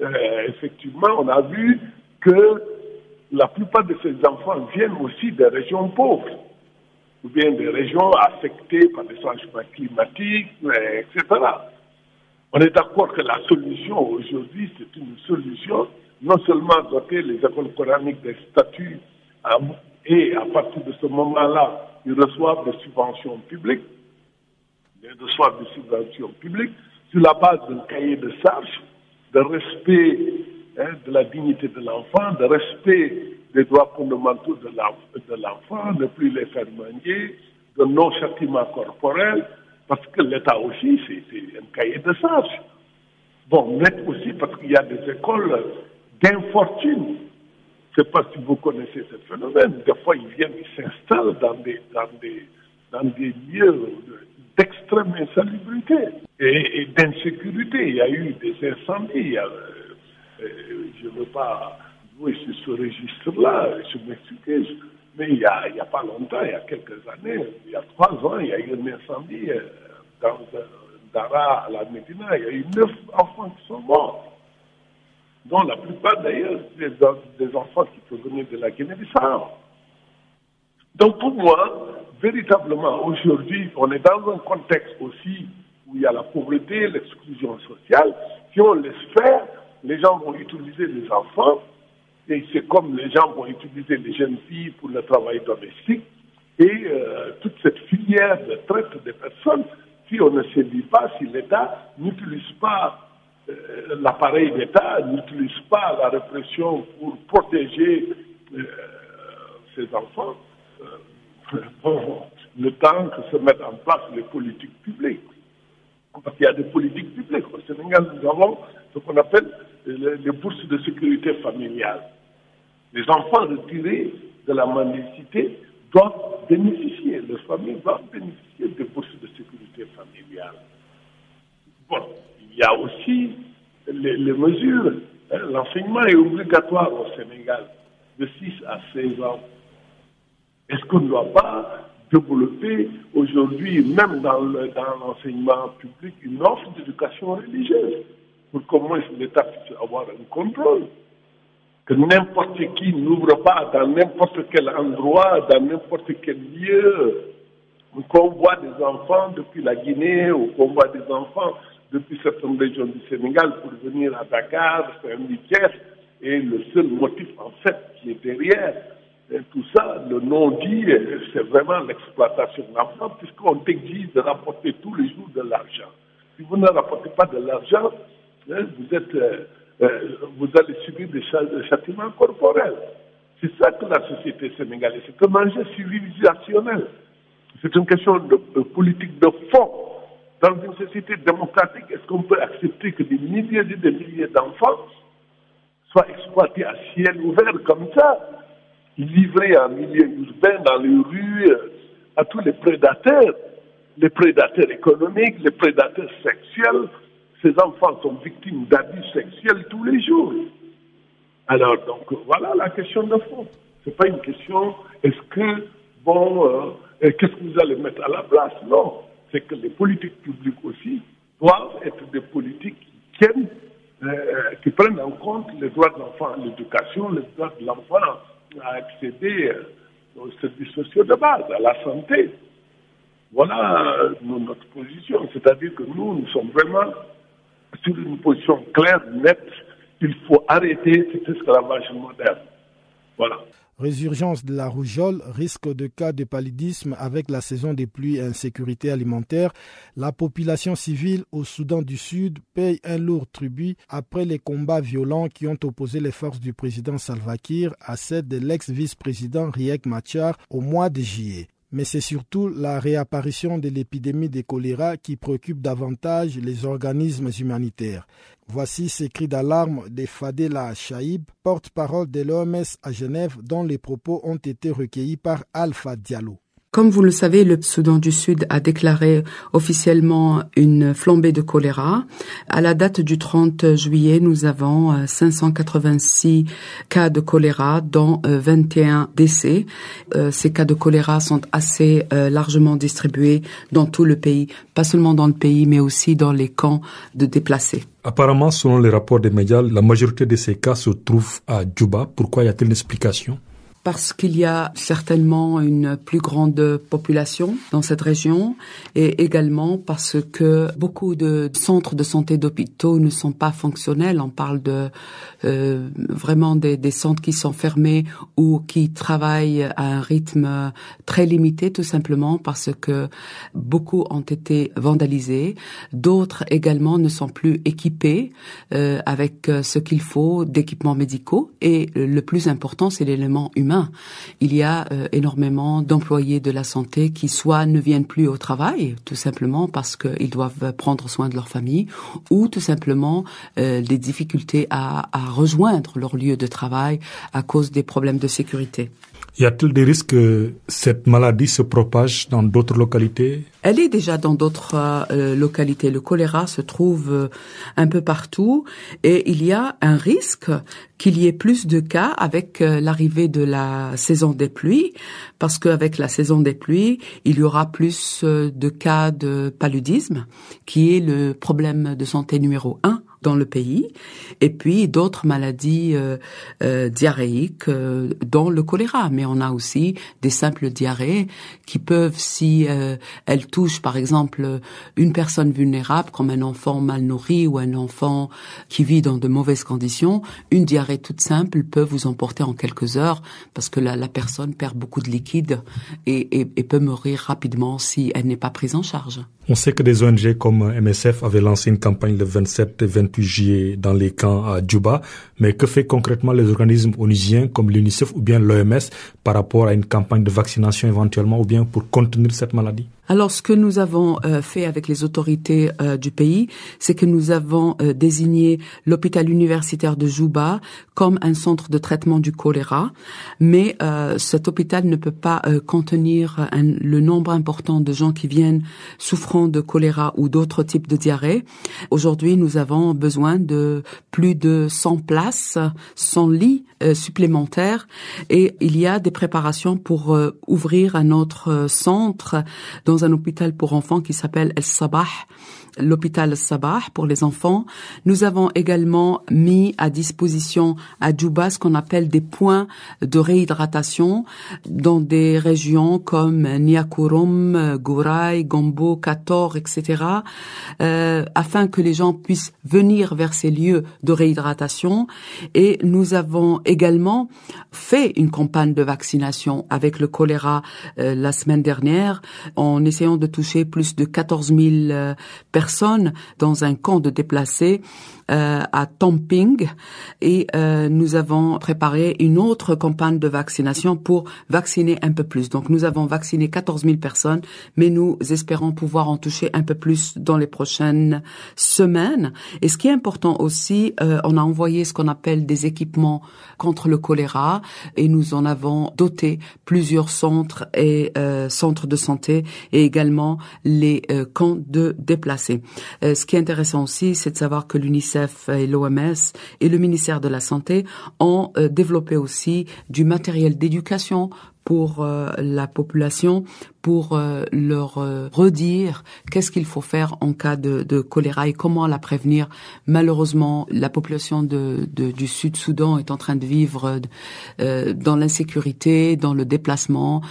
euh, effectivement, on a vu que la plupart de ces enfants viennent aussi des régions pauvres, ou bien des régions affectées par des changements climatiques, etc. On est d'accord que la solution aujourd'hui, c'est une solution non seulement doter les écoles coraniques des statuts et à partir de ce moment-là, ils reçoivent des subventions publiques, ils reçoivent des subventions publiques sur la base d'un cahier de charges, de respect hein, de la dignité de l'enfant, de respect des droits fondamentaux de l'enfant, ne plus les faire manier, de non-châtiment corporel, parce que l'État aussi, c'est un cahier de charges. Bon, mais aussi parce qu'il y a des écoles d'infortune. Je ne sais pas si vous connaissez ce phénomène. Des fois, ils viennent, ils s'installent dans des, dans, des, dans des lieux d'extrême insalubrité et, d'insécurité. Il y a eu des incendies. Euh, je ne veux pas jouer sur ce registre-là, je m'excuse. Mais il n'y a, a, pas longtemps, il y a quelques années, il y a trois ans, il y a eu un incendie euh, dans Dara, à la Médina. Il y a eu neuf enfants qui sont morts, dont la plupart d'ailleurs des, des enfants qui provenaient de la Guinée-Bissau. Donc pour moi, véritablement, aujourd'hui, on est dans un contexte aussi où il y a la pauvreté, l'exclusion sociale. Si on laisse faire, les gens vont utiliser les enfants, et c'est comme les gens vont utiliser les jeunes filles pour le travail domestique, et euh, toute cette filière de traite des personnes, si on ne se dit pas, si l'État n'utilise pas l'appareil d'État, n'utilise pas la répression pour protéger euh, ces enfants, le temps que se mettent en place les politiques publiques. Parce qu'il y a des politiques publiques. Au Sénégal, nous avons ce qu'on appelle les, bourses de sécurité familiale. Les enfants retirés de la mendicité doivent bénéficier, les familles doivent bénéficier des bourses de sécurité familiale. Bon, il y a aussi les, mesures. Hein, l'enseignement est obligatoire au Sénégal de 6 à 16 ans. Est-ce qu'on ne doit pas développer aujourd'hui, même dans l'enseignement public, une offre d'éducation religieuse pour moins l'État puisse avoir un contrôle? Que n'importe qui n'ouvre pas dans n'importe quel endroit, dans n'importe quel lieu, qu'on voit des enfants depuis la Guinée ou qu'on voit des enfants depuis certaines régions du Sénégal pour venir à Dakar, c'est un vitesse, et le seul motif en fait qui est derrière tout ça, le non-dit, c'est vraiment l'exploitation de l'enfant, puisqu'on t'exige de rapporter tous les jours de l'argent. Si vous ne rapportez pas de l'argent, hein, vous êtes euh, euh, vous allez subir des châtiments corporels. C'est ça que la société sénégalaise, c'est un enjeu civilisationnel. C'est une question de, politique de fond. Dans une société démocratique, est-ce qu'on peut accepter que des milliers et des milliers d'enfants soient exploités à ciel ouvert comme ça, livrés en milieu urbain, dans les rues, à tous les prédateurs, les prédateurs économiques, les prédateurs sexuels, ces enfants sont victimes d'abus sexuels tous les jours. Alors, donc, voilà la question de fond. Ce n'est pas une question, est-ce que, bon, euh, qu'est-ce que vous allez mettre à la place? Non. C'est que les politiques publiques aussi doivent être des politiques qui tiennent, euh, qui prennent en compte les droits de l'enfant l'éducation, les droits de l'enfant à accéder euh, aux services sociaux de base, à la santé. Voilà notre position. C'est-à-dire que nous, nous sommes vraiment sur une position claire, nette, il faut arrêter cet esclavage moderne. Voilà. Résurgence de la rougeole, risque de cas de paludisme avec la saison des pluies et insécurité alimentaire. La population civile au Soudan du Sud paye un lourd tribut après les combats violents qui ont opposé les forces du président Salva Kiir à celles de l'ex-vice-président Riek Machar au mois de juillet mais c'est surtout la réapparition de l'épidémie de choléra qui préoccupe davantage les organismes humanitaires. Voici ces cris d'alarme de Fadela Shaib, porte-parole de l'OMS à Genève, dont les propos ont été recueillis par Alpha Diallo. Comme vous le savez, le Soudan du Sud a déclaré officiellement une flambée de choléra. À la date du 30 juillet, nous avons 586 euh, cas de choléra, dont 21 euh, décès. Euh, ces cas de choléra sont assez largement distribués dans tout le pays, pas seulement dans le pays, mais aussi dans les camps de déplacés. Apparemment, selon les rapports des médias, la majorité de ces cas se trouvent à Djouba. Pourquoi y a-t-il une explication? Parce qu'il y a certainement une plus grande population dans cette région et également parce que beaucoup de centres de santé d'hôpitaux ne sont pas fonctionnels. On parle de euh, vraiment des, des, centres qui sont fermés ou qui travaillent à un rythme très limité tout simplement parce que beaucoup ont été vandalisés. D'autres également ne sont plus équipés euh, avec ce qu'il faut d'équipements médicaux et le plus important c'est l'élément humain il y a euh, énormément d'employés de la santé qui soit ne viennent plus au travail, tout simplement parce qu'ils doivent prendre soin de leur famille, ou tout simplement euh, des difficultés à, à rejoindre leur lieu de travail à cause des problèmes de sécurité. Y a-t-il des risques que cette maladie se propage dans d'autres localités? Elle est déjà dans d'autres euh, localités. Le choléra se trouve euh, un peu partout et il y a un risque qu'il y ait plus de cas avec euh, l'arrivée de la saison des pluies parce qu'avec la saison des pluies, il y aura plus de cas de paludisme qui est le problème de santé numéro un dans le pays, et puis d'autres maladies euh, euh, diarrhéiques, euh, dont le choléra. Mais on a aussi des simples diarrhées qui peuvent, si elles touchent par exemple une personne vulnérable, comme un enfant mal nourri ou un enfant qui vit dans de mauvaises conditions, une diarrhée toute simple peut vous emporter en quelques heures parce que la, la personne perd beaucoup de liquide et, et, et peut mourir rapidement si elle n'est pas prise en charge. On sait que des ONG comme MSF avaient lancé une campagne le 27 et 28 juillet dans les camps à Djouba, mais que fait concrètement les organismes onusiens comme l'UNICEF ou bien l'OMS par rapport à une campagne de vaccination éventuellement ou bien pour contenir cette maladie? Alors, ce que nous avons euh, fait avec les autorités euh, du pays, c'est que nous avons euh, désigné l'hôpital universitaire de Juba comme un centre de traitement du choléra, mais cet hôpital ne peut pas contenir le nombre important de gens qui viennent souffrant de choléra ou d'autres types de diarrhée. Aujourd'hui, nous avons besoin de plus de 100 places, 100 lits supplémentaires, et il y a des préparations pour ouvrir un autre centre un hôpital pour enfants qui s'appelle El Sabah l'hôpital Sabah pour les enfants. Nous avons également mis à disposition à Djouba ce qu'on appelle des points de réhydratation dans des régions comme Niakurum, Gouray, Gombo, Kator, etc., euh, afin que les gens puissent venir vers ces lieux de réhydratation. Et nous avons également fait une campagne de vaccination avec le choléra euh, la semaine dernière en essayant de toucher plus de 14 000 euh, personnes dans un camp de déplacés euh, à Tomping et euh, nous avons préparé une autre campagne de vaccination pour vacciner un peu plus. Donc nous avons vacciné 14 000 personnes, mais nous espérons pouvoir en toucher un peu plus dans les prochaines semaines. Et ce qui est important aussi, euh, on a envoyé ce qu'on appelle des équipements contre le choléra et nous en avons doté plusieurs centres et centres de santé et également les camps de déplacés. Euh, ce qui est intéressant aussi, c'est de savoir que l'UNICEF et l'OMS et le ministère de la Santé ont euh, développé aussi du matériel d'éducation pour euh, la population, pour leur redire qu'est-ce qu'il faut faire en cas de, de, choléra et comment la prévenir. Malheureusement, la population de, de, du Sud-Soudan est en train de vivre dans l'insécurité, dans le déplacement,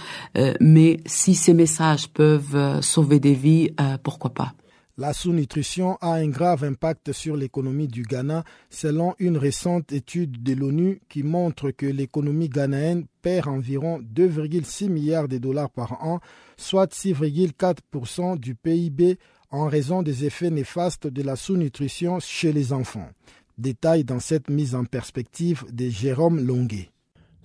mais si ces messages peuvent sauver des vies, pourquoi pas. La sous-nutrition a un grave impact sur l'économie du Ghana, selon une récente étude de l'ONU qui montre que l'économie ghanéenne perd environ 2,6 milliards de dollars par an, soit 6,4% du PIB en raison des effets néfastes de la sous-nutrition chez les enfants. Détail dans cette mise en perspective de Jérôme Longuet.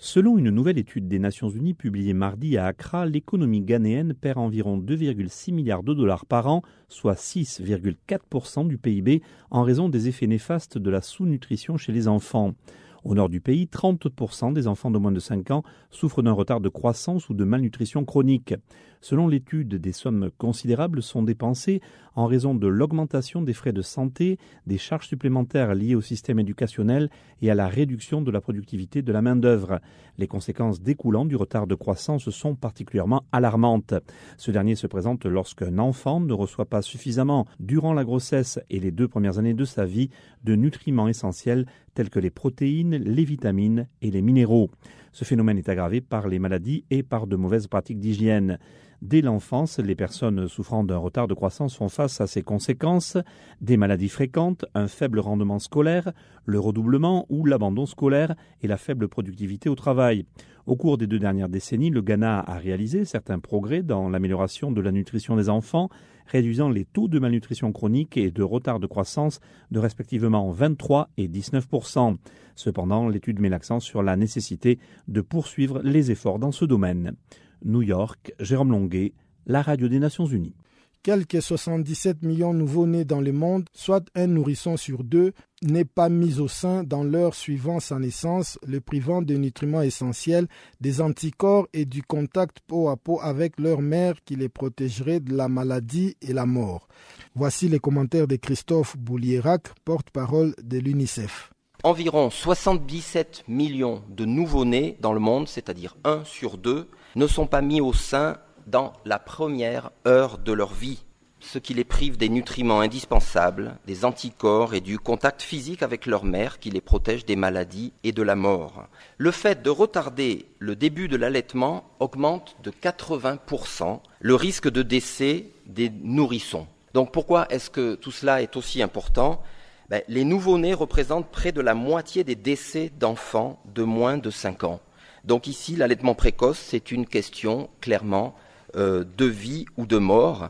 Selon une nouvelle étude des Nations Unies publiée mardi à Accra, l'économie ghanéenne perd environ 2,6 milliards de dollars par an, soit 6,4% du PIB, en raison des effets néfastes de la sous-nutrition chez les enfants. Au nord du pays, 30% des enfants de moins de 5 ans souffrent d'un retard de croissance ou de malnutrition chronique. Selon l'étude, des sommes considérables sont dépensées en raison de l'augmentation des frais de santé, des charges supplémentaires liées au système éducationnel et à la réduction de la productivité de la main-d'œuvre. Les conséquences découlant du retard de croissance sont particulièrement alarmantes. Ce dernier se présente lorsqu'un enfant ne reçoit pas suffisamment, durant la grossesse et les deux premières années de sa vie, de nutriments essentiels tels que les protéines, les vitamines et les minéraux. Ce phénomène est aggravé par les maladies et par de mauvaises pratiques d'hygiène. Dès l'enfance, les personnes souffrant d'un retard de croissance font face à ces conséquences, des maladies fréquentes, un faible rendement scolaire, le redoublement ou l'abandon scolaire et la faible productivité au travail. Au cours des deux dernières décennies, le Ghana a réalisé certains progrès dans l'amélioration de la nutrition des enfants, réduisant les taux de malnutrition chronique et de retard de croissance de respectivement 23 et 19% Cependant, l'étude met l'accent sur la nécessité de poursuivre les efforts dans ce domaine. New York, Jérôme Longuet, la radio des Nations Unies. Quelques 77 millions nouveaux-nés dans le monde, soit un nourrisson sur deux, n'est pas mis au sein dans l'heure suivant sa naissance, le privant de nutriments essentiels, des anticorps et du contact peau à peau avec leur mère qui les protégerait de la maladie et la mort. Voici les commentaires de Christophe Boulierac, porte-parole de l'UNICEF. Environ 77 millions de nouveau-nés dans le monde, c'est-à-dire un sur deux, ne sont pas mis au sein dans la première heure de leur vie, ce qui les prive des nutriments indispensables, des anticorps et du contact physique avec leur mère qui les protège des maladies et de la mort. Le fait de retarder le début de l'allaitement augmente de 80% le risque de décès des nourrissons. Donc pourquoi est-ce que tout cela est aussi important? Ben, Les nouveau-nés représentent près de la moitié des décès d'enfants de moins de 5 ans. Donc ici, l'allaitement précoce, c'est une question clairement euh, de vie ou de mort.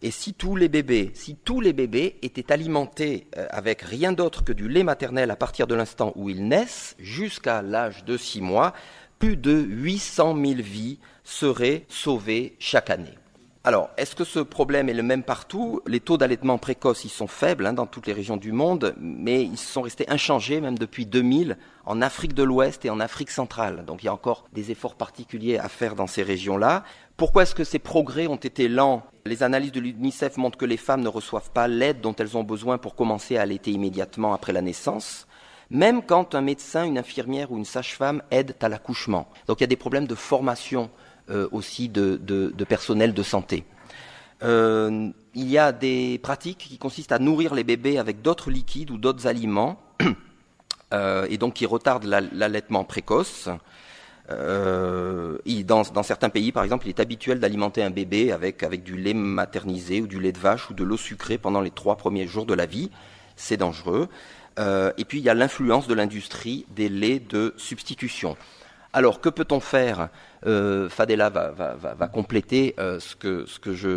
Et si tous les bébés, si tous les bébés étaient alimentés euh, avec rien d'autre que du lait maternel à partir de l'instant où ils naissent jusqu'à l'âge de six mois, plus de 800 000 vies seraient sauvées chaque année. Alors, est-ce que ce problème est le même partout? Les taux d'allaitement précoce, ils sont faibles hein, dans toutes les régions du monde, mais ils sont restés inchangés même depuis 2000 en Afrique de l'Ouest et en Afrique centrale. Donc il y a encore des efforts particuliers à faire dans ces régions-là. Pourquoi est-ce que ces progrès ont été lents? Les analyses de l'UNICEF montrent que les femmes ne reçoivent pas l'aide dont elles ont besoin pour commencer à allaiter immédiatement après la naissance même quand un médecin, une infirmière ou une sage-femme aident à l'accouchement. Donc il y a des problèmes de formation euh, aussi de, personnel de santé. Euh, il y a des pratiques qui consistent à nourrir les bébés avec d'autres liquides ou d'autres aliments, euh, et donc qui retardent l'allaitement précoce. Dans, certains pays, par exemple, il est habituel d'alimenter un bébé avec, avec du lait maternisé ou du lait de vache ou de l'eau sucrée pendant les trois premiers jours de la vie. C'est dangereux. et puis, il y a l'influence de l'industrie des laits de substitution. Alors, que peut-on faire? Euh, Fadela va, compléter euh, ce, que, je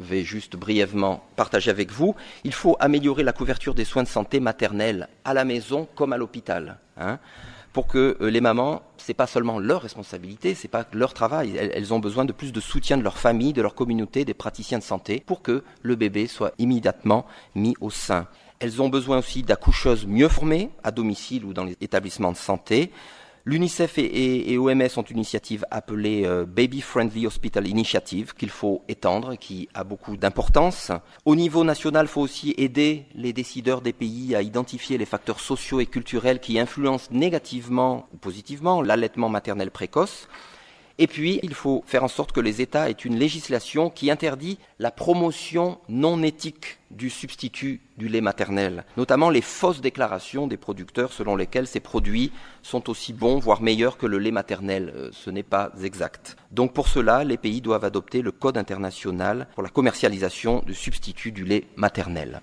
vais juste brièvement partager avec vous. Il faut améliorer la couverture des soins de santé maternels à la maison comme à l'hôpital. Hein, pour que euh, les mamans, ce n'est pas seulement leur responsabilité, ce n'est pas leur travail. Elles, ont besoin de plus de soutien de leur famille, de leur communauté, des praticiens de santé, pour que le bébé soit immédiatement mis au sein. Elles ont besoin aussi d'accoucheuses mieux formées, à domicile ou dans les établissements de santé, L'UNICEF et, OMS ont une initiative appelée euh, Baby Friendly Hospital Initiative qu'il faut étendre, qui a beaucoup d'importance. Au niveau national, il faut aussi aider les décideurs des pays à identifier les facteurs sociaux et culturels qui influencent négativement ou positivement l'allaitement maternel précoce. Et puis, il faut faire en sorte que les États aient une législation qui interdit la promotion non éthique du substitut du lait maternel, notamment les fausses déclarations des producteurs selon lesquelles ces produits sont aussi bons, voire meilleurs que le lait maternel. Euh, ce n'est pas exact. Donc pour cela, les pays doivent adopter le Code international pour la commercialisation du substitut du lait maternel.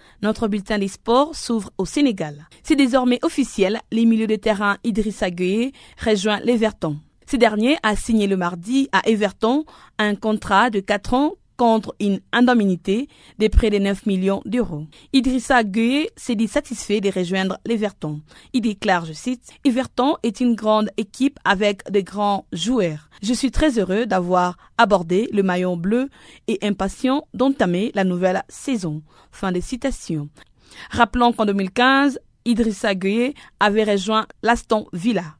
Notre bulletin des sports s'ouvre au Sénégal. C'est désormais officiel, les milieux de terrain Idrissa Gueye rejoint l'Everton. Ce dernier a signé le mardi à Everton un contrat de 4 ans contre une indemnité de près de 9 millions d'euros. Idrissa Gueye s'est dit satisfait de rejoindre l'Everton. Il déclare, je cite, Everton est une grande équipe avec de grands joueurs. Je suis très heureux d'avoir abordé le maillon bleu et impatient d'entamer la nouvelle saison. Fin de citation. Rappelons qu'en 2015, Idrissa Gueye avait rejoint l'Aston Villa.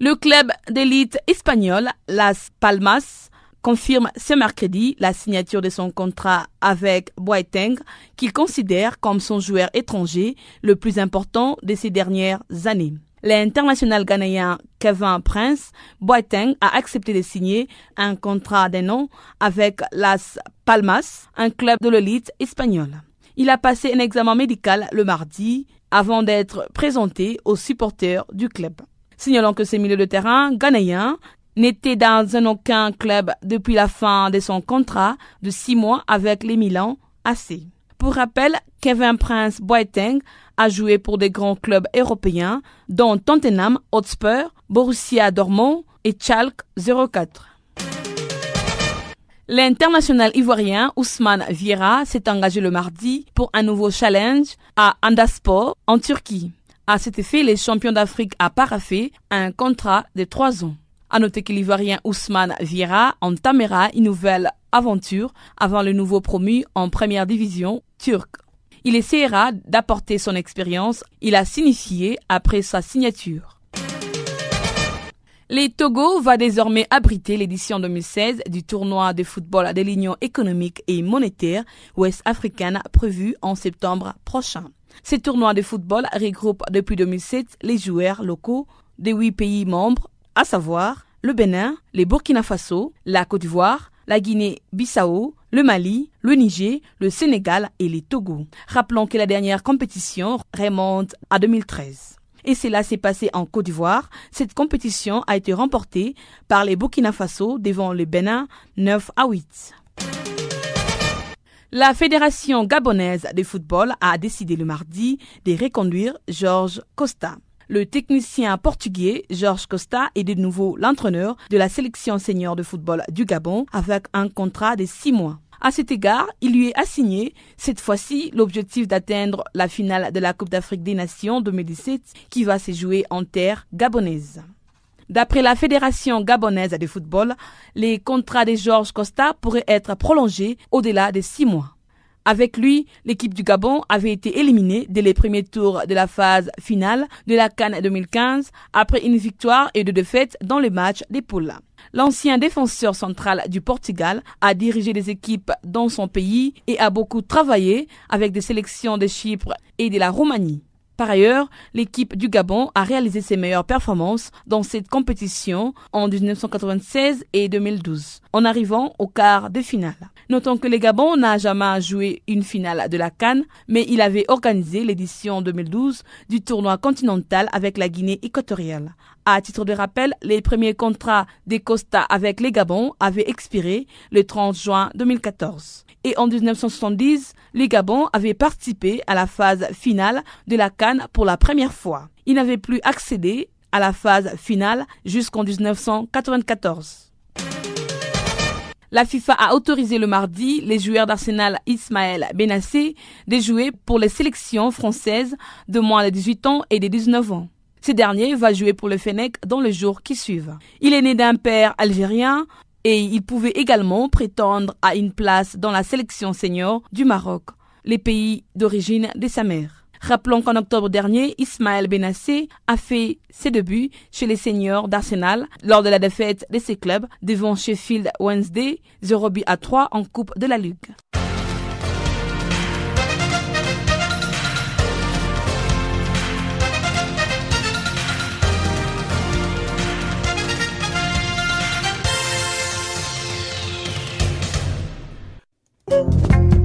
Le club d'élite espagnol, Las Palmas, confirme ce mercredi la signature de son contrat avec Boateng, qu'il considère comme son joueur étranger le plus important de ces dernières années. L'international ghanéen Kevin Prince Boateng a accepté de signer un contrat d'un an avec Las Palmas, un club de l'élite espagnole. Il a passé un examen médical le mardi avant d'être présenté aux supporters du club. Signalons que ce milieu de terrain ghanéen n'était dans un aucun club depuis la fin de son contrat de six mois avec les Milan AC. Pour rappel, Kevin Prince Boateng a joué pour des grands clubs européens, dont Tottenham Hotspur, Borussia Dortmund et Schalke 04. L'international ivoirien Ousmane Vieira s'est engagé le mardi pour un nouveau challenge à Andaspor en Turquie. À cet effet, les champions d'Afrique a paraffé un contrat de trois ans. À noter que l'Ivoirien Ousmane Vieira entamera une nouvelle aventure avant le nouveau promu en première division turque. Il essaiera d'apporter son expérience, il a signifié après sa signature. Les Togo va désormais abriter l'édition 2016 du tournoi de football de l'Union économique et monétaire ouest-africaine prévu en septembre prochain. Ce tournoi de football regroupe depuis 2007 les joueurs locaux des huit pays membres à savoir le Bénin, les Burkina Faso, la Côte d'Ivoire, la Guinée-Bissau, le Mali, le Niger, le Sénégal et les Togo. Rappelons que la dernière compétition remonte à 2013. Et cela s'est passé en Côte d'Ivoire. Cette compétition a été remportée par les Burkina Faso devant le Bénin 9 à 8. La Fédération gabonaise de football a décidé le mardi de reconduire Georges Costa. Le technicien portugais Georges Costa est de nouveau l'entraîneur de la sélection senior de football du Gabon avec un contrat de six mois. À cet égard, il lui est assigné cette fois-ci l'objectif d'atteindre la finale de la Coupe d'Afrique des Nations 2017 qui va se jouer en terre gabonaise. D'après la Fédération gabonaise de football, les contrats de Georges Costa pourraient être prolongés au-delà de six mois. Avec lui, l'équipe du Gabon avait été éliminée dès les premiers tours de la phase finale de la Cannes 2015 après une victoire et deux défaites dans les matchs des poules. L'ancien défenseur central du Portugal a dirigé des équipes dans son pays et a beaucoup travaillé avec des sélections de Chypre et de la Roumanie. Par ailleurs, l'équipe du Gabon a réalisé ses meilleures performances dans cette compétition en 1996 et 2012, en arrivant au quart de finale. Notons que le Gabon n'a jamais joué une finale de la Cannes, mais il avait organisé l'édition 2012 du tournoi continental avec la Guinée équatoriale. À titre de rappel, les premiers contrats des Costa avec les Gabon avaient expiré le 30 juin 2014 et en 1970, les Gabon avaient participé à la phase finale de la Cannes pour la première fois. Ils n'avaient plus accédé à la phase finale jusqu'en 1994. La FIFA a autorisé le mardi les joueurs d'Arsenal Ismaël Benassé de jouer pour les sélections françaises de moins de 18 ans et de 19 ans. Ce dernier va jouer pour le Fennec dans les jours qui suivent. Il est né d'un père algérien et il pouvait également prétendre à une place dans la sélection senior du Maroc, les pays d'origine de sa mère. Rappelons qu'en octobre dernier, Ismaël Benassé a fait ses débuts chez les seniors d'Arsenal lors de la défaite de ses clubs devant Sheffield Wednesday 0 à 3 en Coupe de la Ligue.